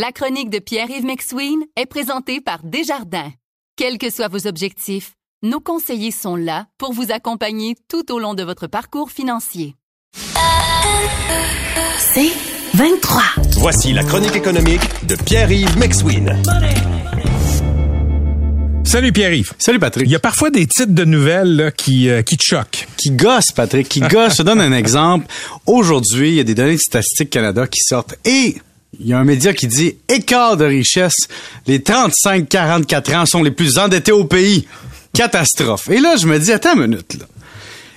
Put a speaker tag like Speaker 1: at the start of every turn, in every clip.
Speaker 1: La chronique de Pierre-Yves McSween est présentée par Desjardins. Quels que soient vos objectifs, nos conseillers sont là pour vous accompagner tout au long de votre parcours financier.
Speaker 2: C'est 23.
Speaker 3: Voici la chronique économique de Pierre-Yves McSween.
Speaker 4: Salut Pierre-Yves.
Speaker 5: Salut Patrick.
Speaker 4: Il y a parfois des titres de nouvelles là, qui, euh, qui te choquent.
Speaker 5: Qui gosse, Patrick, qui gosse. Je te donne un exemple. Aujourd'hui, il y a des données de Statistique Canada qui sortent et il y a un média qui dit écart de richesse. Les 35-44 ans sont les plus endettés au pays. Catastrophe. Et là, je me dis, attends une minute.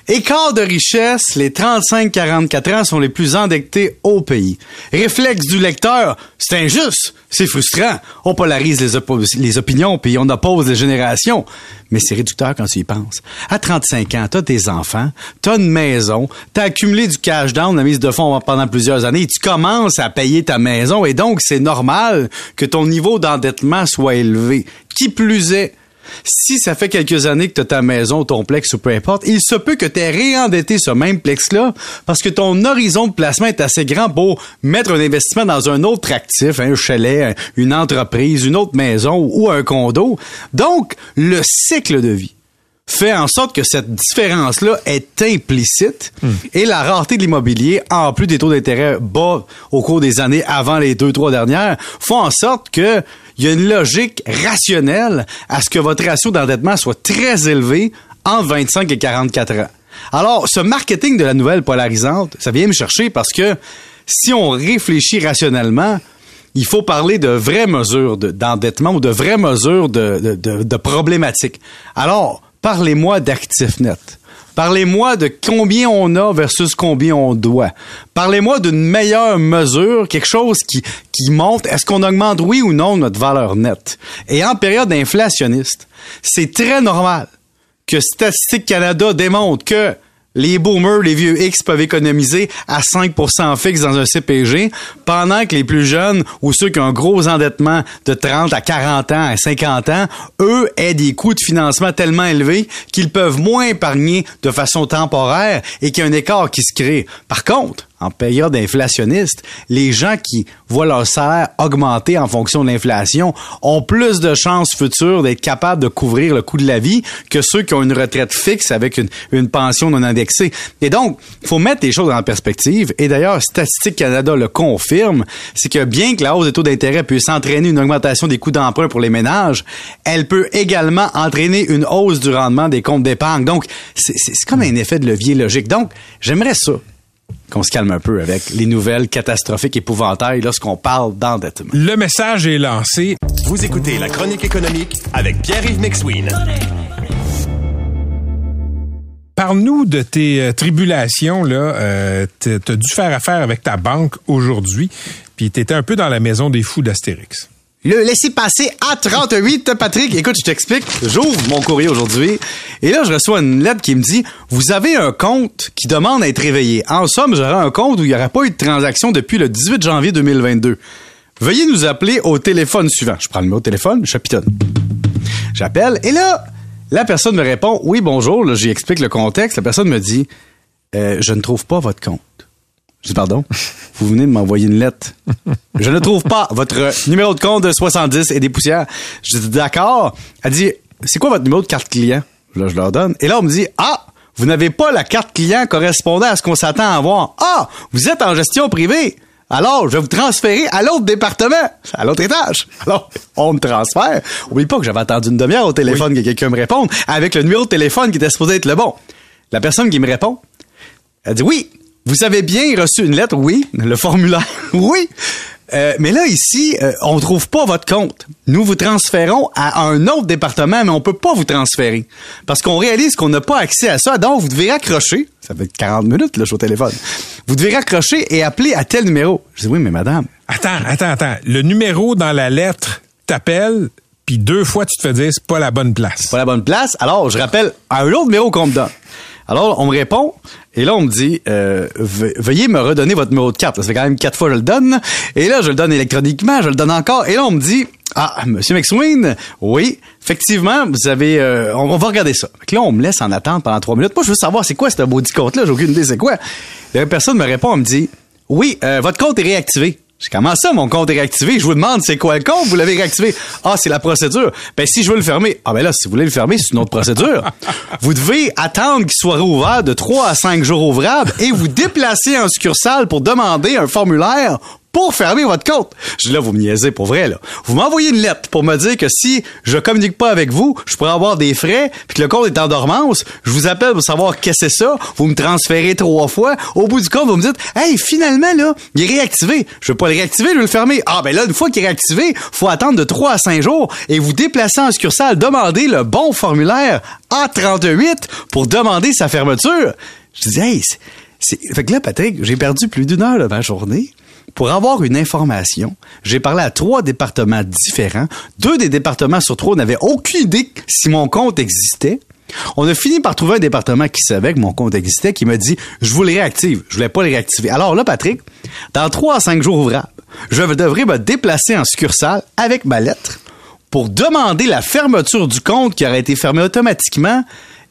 Speaker 5: Écart de richesse, les 35-44 ans sont les plus endettés au pays. Réflexe du lecteur, c'est injuste, c'est frustrant. On polarise les, opinions puis on oppose les générations. Mais c'est réducteur quand tu y penses. À 35 ans, t'as tes enfants, t'as une maison, t'as accumulé du cash down, la mise de fonds pendant plusieurs années, tu commences à payer ta maison et donc c'est normal que ton niveau d'endettement soit élevé. Qui plus est, si ça fait quelques années que tu as ta maison, ton plex ou peu importe, il se peut que tu aies réendetté ce même plex-là parce que ton horizon de placement est assez grand pour mettre un investissement dans un autre actif, un chalet, une entreprise, une autre maison ou un condo. Donc, le cycle de vie fait en sorte que cette différence-là est implicite et la rareté de l'immobilier, en plus des taux d'intérêt bas au cours des années avant les deux, trois dernières, font en sorte que il y a une logique rationnelle à ce que votre ratio d'endettement soit très élevé entre 25 et 44 ans. Alors, ce marketing de la nouvelle polarisante, ça vient me chercher parce que si on réfléchit rationnellement, il faut parler de vraies mesures de- d'endettement ou de vraies mesures de, de, de- de problématiques. Alors, parlez-moi d'actifs nets. Parlez-moi de combien on a versus combien on doit. Parlez-moi d'une meilleure mesure, quelque chose qui, qui montre est-ce qu'on augmente oui ou non notre valeur nette? Et en période inflationniste, c'est très normal que Statistique Canada démontre que les boomers, les vieux X peuvent économiser à 5% fixe dans un CPG, pendant que les plus jeunes ou ceux qui ont un gros endettement de 30 à 40 ans, à 50 ans, eux aient des coûts de financement tellement élevés qu'ils peuvent moins épargner de façon temporaire et qu'il y a un écart qui se crée. Par contre, en période inflationniste, les gens qui voient leur salaire augmenter en fonction de l'inflation ont plus de chances futures d'être capables de couvrir le coût de la vie que ceux qui ont une retraite fixe avec une, pension non indexée. Et donc, faut mettre les choses en perspective. Et d'ailleurs, Statistique Canada le confirme, c'est que bien que la hausse des taux d'intérêt puisse entraîner une augmentation des coûts d'emprunt pour les ménages, elle peut également entraîner une hausse du rendement des comptes d'épargne. Donc, c'est comme un effet de levier logique. Donc, j'aimerais ça qu'on se calme un peu avec les nouvelles catastrophiques épouvantails lorsqu'on parle d'endettement.
Speaker 4: Le message est lancé.
Speaker 3: Vous écoutez la chronique économique avec Pierre-Yves McSween.
Speaker 4: Parle-nous de tes euh, tribulations. là. Euh, t'as t'as dû faire affaire avec ta banque aujourd'hui, puis t'étais un peu dans la maison des fous d'Astérix.
Speaker 5: Le laisser passer à 38, Patrick. Écoute, je t'explique. J'ouvre mon courrier aujourd'hui et là, je reçois une lettre qui me dit Vous avez un compte qui demande à être réveillé. En somme, j'aurai un compte où il n'y aura pas eu de transaction depuis le 18 janvier 2022. Veuillez nous appeler au téléphone suivant. Je prends le numéro de téléphone, je chapitonne. J'appelle et là, la personne me répond Oui, bonjour. J'y explique le contexte. La personne me dit Euh, Je ne trouve pas votre compte. Je dis pardon? Vous venez de m'envoyer une lettre. Je ne trouve pas votre numéro de compte de 70 et des poussières. Je dis d'accord. Elle dit c'est quoi votre numéro de carte client? Là je leur donne et là on me dit ah vous n'avez pas la carte client correspondant à ce qu'on s'attend à avoir. Ah vous êtes en gestion privée. Alors, je vais vous transférer à l'autre département, à l'autre étage. Alors, on me transfère. Oublie pas que j'avais attendu une demi-heure au téléphone que quelqu'un me réponde avec le numéro de téléphone qui était supposé être le bon. La personne qui me répond, elle dit oui, vous avez bien reçu une lettre, oui, le formulaire, oui. Euh, mais là, ici, euh, on trouve pas votre compte. Nous vous transférons à un autre département, mais on peut pas vous transférer. Parce qu'on réalise qu'on n'a pas accès à ça. Donc, vous devez raccrocher. Ça fait 40 minutes, là, je suis au téléphone. Vous devez raccrocher et appeler à tel numéro. Je dis, oui, mais madame.
Speaker 4: Attends, attends, attends. Le numéro dans la lettre t'appelle, puis deux fois tu te fais dire c'est pas la bonne place.
Speaker 5: pas la bonne place. Alors, je rappelle à un autre numéro qu'on me donne. Alors, on me répond, et là, on me dit, euh, ve- veuillez me redonner votre numéro de carte. Ça fait quand même quatre fois que je le donne. Et là, je le donne électroniquement, je le donne encore. Et là, on me dit, ah, Monsieur McSween, oui, effectivement, vous avez, euh, on, va regarder ça. Là, on me laisse en attente pendant trois minutes. Moi, je veux savoir, c'est quoi ce maudit compte-là? J'ai aucune idée, c'est quoi? La personne me répond, elle me dit, oui, euh, votre compte est réactivé. Je comment ça, mon compte est réactivé? Je vous demande, c'est quoi le compte? Vous l'avez réactivé. Ah, c'est la procédure. Ben, si je veux le fermer. Ah, ben là, si vous voulez le fermer, c'est une autre procédure. vous devez attendre qu'il soit rouvert de 3 à 5 jours ouvrables et vous déplacer en succursale pour demander un formulaire pour fermer votre compte. Je là, vous me niaisez pour vrai, là. Vous m'envoyez une lettre pour me dire que si je communique pas avec vous, je pourrais avoir des frais, puis que le compte est en dormance. Je vous appelle pour savoir qu'est-ce que c'est ça. Vous me transférez trois fois. Au bout du compte, vous me dites, hey, finalement, là, il est réactivé. Je veux pas le réactiver, je veux le fermer. Ah, ben là, une fois qu'il est réactivé, faut attendre de 3 à 5 jours et vous déplacer en succursale, demander le bon formulaire A38 pour demander sa fermeture. Je dis, hey, c'est, fait que là, Patrick, j'ai perdu plus d'une heure de ma journée pour avoir une information, j'ai parlé à trois départements différents. Deux des départements sur trois n'avaient aucune idée si mon compte existait. On a fini par trouver un département qui savait que mon compte existait, qui m'a dit, je vous le réactive. Je voulais pas le réactiver. Alors là, Patrick, dans trois à cinq jours ouvrables, je devrais me déplacer en succursale avec ma lettre pour demander la fermeture du compte qui aurait été fermé automatiquement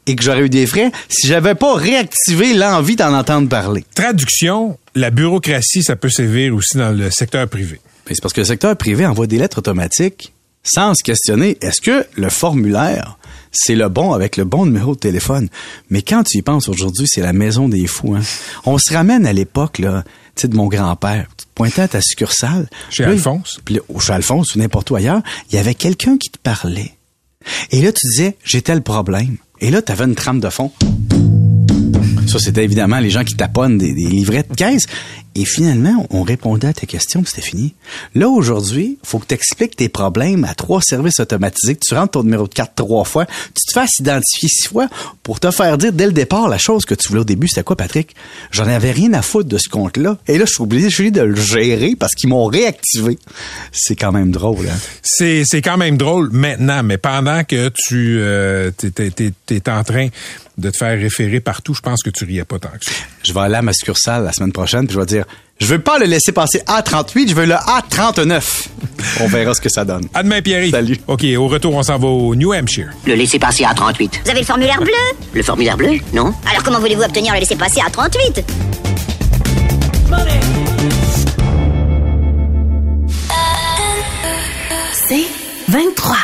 Speaker 5: et que j'aurais eu des frais si j'avais pas réactivé l'envie d'en entendre parler.
Speaker 4: Traduction, la bureaucratie, ça peut sévir aussi dans le secteur privé.
Speaker 5: C'est parce que le secteur privé envoie des lettres automatiques sans se questionner est-ce que le formulaire c'est le bon avec le bon numéro de téléphone? Mais quand tu y penses aujourd'hui, c'est la maison des fous. Hein? On se ramène à l'époque là, tu sais, de mon grand-père. Tu te pointais à ta succursale.
Speaker 4: Chez Alphonse.
Speaker 5: Puis, chez Alphonse ou n'importe où ailleurs, il y avait quelqu'un qui te parlait. Et là, tu disais, j'ai tel problème. Et là, tu avais une trame de fond. Ça, c'était évidemment les gens qui taponnent des, livrets de caisse. Et finalement, on répondait à tes questions, c'était fini. Là, aujourd'hui, faut que tu expliques tes problèmes à trois services automatisés, que tu rentres ton numéro de carte trois fois, tu te fasses identifier six fois pour te faire dire dès le départ la chose que tu voulais au début. C'était quoi, Patrick? J'en avais rien à foutre de ce compte-là. Et là, je suis obligé, de le gérer parce qu'ils m'ont réactivé. C'est quand même drôle, hein?
Speaker 4: C'est, c'est quand même drôle maintenant, mais pendant que tu euh, t'es, en train de te faire référer partout, je pense que tu riais pas tant que ça.
Speaker 5: Je vais aller à ma succursale la semaine prochaine, puis je vais dire je veux pas le laisser passer A38, je veux le A39. On verra ce que ça donne.
Speaker 4: À demain, Pierre.
Speaker 5: Salut.
Speaker 4: OK, au retour, on s'en va au New Hampshire.
Speaker 6: Le laisser passer A38.
Speaker 7: Vous avez le formulaire bleu?
Speaker 6: Le formulaire bleu Non?
Speaker 7: Alors comment voulez-vous obtenir le laisser passer A38
Speaker 2: C'est 23.